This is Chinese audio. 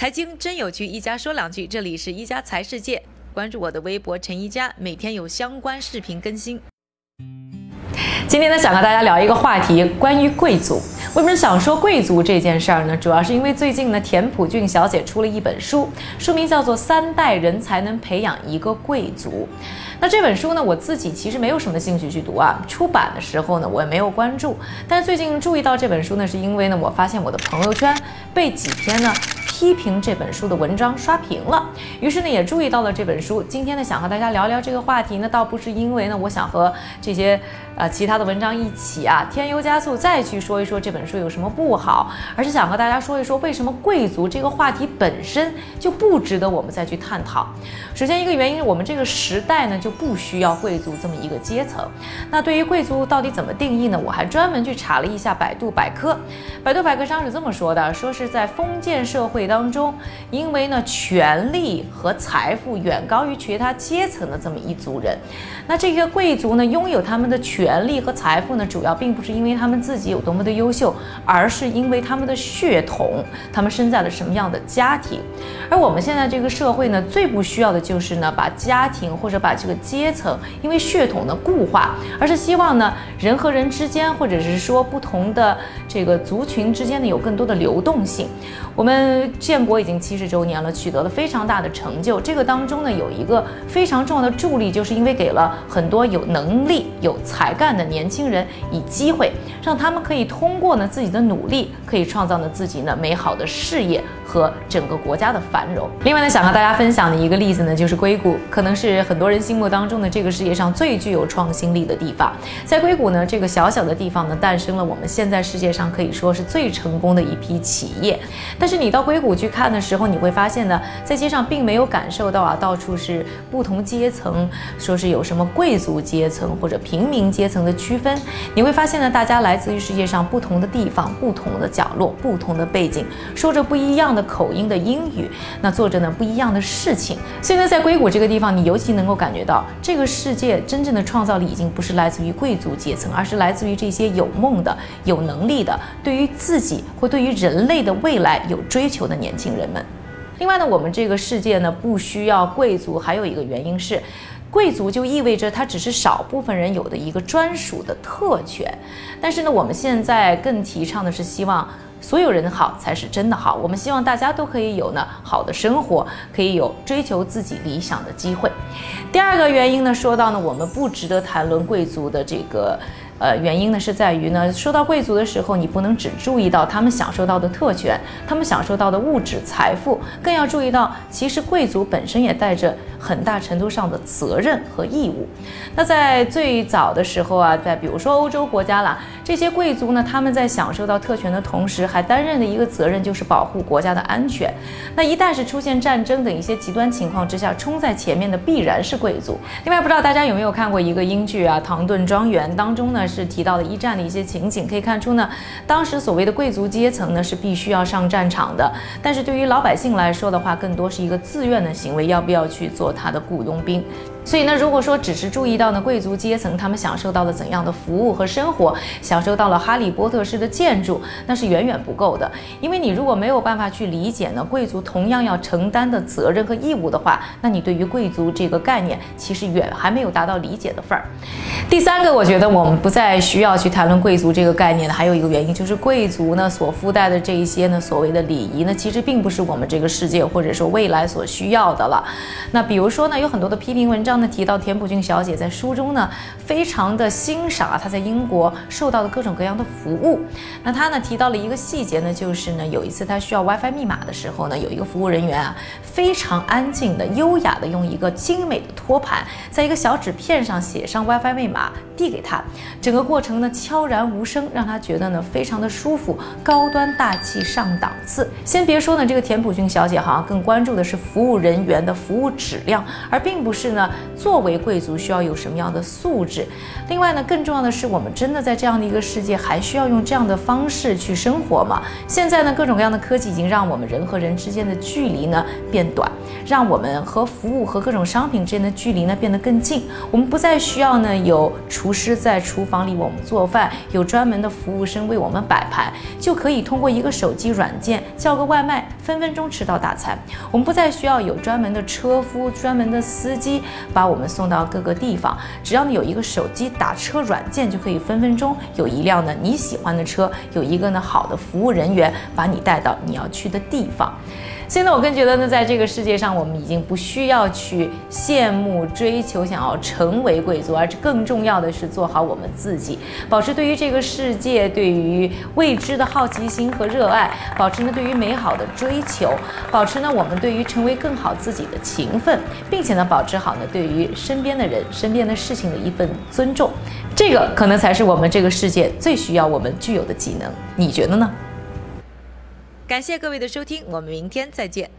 财经真有趣，一家说两句。这里是一家财世界，关注我的微博陈一家，每天有相关视频更新。今天呢，想和大家聊一个话题，关于贵族。为什么想说贵族这件事儿呢？主要是因为最近呢，田朴珺小姐出了一本书，书名叫做《三代人才能培养一个贵族》。那这本书呢，我自己其实没有什么兴趣去读啊。出版的时候呢，我也没有关注。但是最近注意到这本书呢，是因为呢，我发现我的朋友圈被几篇呢。批评这本书的文章刷屏了，于是呢也注意到了这本书。今天呢想和大家聊聊这个话题呢，倒不是因为呢我想和这些呃其他的文章一起啊添油加醋再去说一说这本书有什么不好，而是想和大家说一说为什么贵族这个话题本身就不值得我们再去探讨。首先一个原因，我们这个时代呢就不需要贵族这么一个阶层。那对于贵族到底怎么定义呢？我还专门去查了一下百度百科，百度百科上是这么说的：说是在封建社会。当中，因为呢，权力和财富远高于其他阶层的这么一族人，那这些贵族呢，拥有他们的权力和财富呢，主要并不是因为他们自己有多么的优秀，而是因为他们的血统，他们生在了什么样的家庭。而我们现在这个社会呢，最不需要的就是呢，把家庭或者把这个阶层，因为血统的固化，而是希望呢，人和人之间，或者是说不同的这个族群之间呢，有更多的流动性。我们。建国已经七十周年了，取得了非常大的成就。这个当中呢，有一个非常重要的助力，就是因为给了很多有能力、有才干的年轻人以机会，让他们可以通过呢自己的努力，可以创造呢自己呢美好的事业。和整个国家的繁荣。另外呢，想和大家分享的一个例子呢，就是硅谷，可能是很多人心目当中的这个世界上最具有创新力的地方。在硅谷呢，这个小小的地方呢，诞生了我们现在世界上可以说是最成功的一批企业。但是你到硅谷去看的时候，你会发现呢，在街上并没有感受到啊，到处是不同阶层，说是有什么贵族阶层或者平民阶层的区分。你会发现呢，大家来自于世界上不同的地方、不同的角落、不同的背景，说着不一样的。口音的英语，那做着呢不一样的事情。所以呢，在硅谷这个地方，你尤其能够感觉到，这个世界真正的创造力已经不是来自于贵族阶层，而是来自于这些有梦的、有能力的、对于自己或对于人类的未来有追求的年轻人们。另外呢，我们这个世界呢不需要贵族，还有一个原因是，贵族就意味着它只是少部分人有的一个专属的特权。但是呢，我们现在更提倡的是希望。所有人好才是真的好。我们希望大家都可以有呢好的生活，可以有追求自己理想的机会。第二个原因呢，说到呢，我们不值得谈论贵族的这个。呃，原因呢是在于呢，说到贵族的时候，你不能只注意到他们享受到的特权，他们享受到的物质财富，更要注意到，其实贵族本身也带着很大程度上的责任和义务。那在最早的时候啊，在比如说欧洲国家啦，这些贵族呢，他们在享受到特权的同时，还担任的一个责任就是保护国家的安全。那一旦是出现战争等一些极端情况之下，冲在前面的必然是贵族。另外，不知道大家有没有看过一个英剧啊，《唐顿庄园》当中呢？是提到了一战的一些情景，可以看出呢，当时所谓的贵族阶层呢是必须要上战场的，但是对于老百姓来说的话，更多是一个自愿的行为，要不要去做他的雇佣兵？所以呢，如果说只是注意到呢贵族阶层他们享受到了怎样的服务和生活，享受到了哈利波特式的建筑，那是远远不够的。因为你如果没有办法去理解呢贵族同样要承担的责任和义务的话，那你对于贵族这个概念其实远还没有达到理解的份儿。第三个，我觉得我们不再需要去谈论贵族这个概念的，还有一个原因就是贵族呢所附带的这一些呢所谓的礼仪呢，其实并不是我们这个世界或者说未来所需要的了。那比如说呢，有很多的批评文章。上呢提到田朴珺小姐在书中呢，非常的欣赏啊她在英国受到的各种各样的服务。那她呢提到了一个细节呢，就是呢有一次她需要 WiFi 密码的时候呢，有一个服务人员啊非常安静的、优雅的用一个精美的托盘，在一个小纸片上写上 WiFi 密码递给她。整个过程呢悄然无声，让她觉得呢非常的舒服、高端大气、上档次。先别说呢这个田朴珺小姐好像更关注的是服务人员的服务质量，而并不是呢。作为贵族需要有什么样的素质。另外呢，更重要的是，我们真的在这样的一个世界，还需要用这样的方式去生活吗？现在呢，各种各样的科技已经让我们人和人之间的距离呢变短，让我们和服务和各种商品之间的距离呢变得更近。我们不再需要呢有厨师在厨房里为我们做饭，有专门的服务生为我们摆盘，就可以通过一个手机软件叫个外卖，分分钟吃到大餐。我们不再需要有专门的车夫、专门的司机把我们送到各个地方，只要你有一个手机。打车软件就可以分分钟有一辆呢你喜欢的车，有一个呢好的服务人员把你带到你要去的地方。所以呢，我更觉得呢，在这个世界上，我们已经不需要去羡慕、追求、想要成为贵族，而更重要的是做好我们自己，保持对于这个世界、对于未知的好奇心和热爱，保持呢对于美好的追求，保持呢我们对于成为更好自己的勤奋，并且呢保持好呢对对于身边的人、身边的事情的一份尊重，这个可能才是我们这个世界最需要我们具有的技能。你觉得呢？感谢各位的收听，我们明天再见。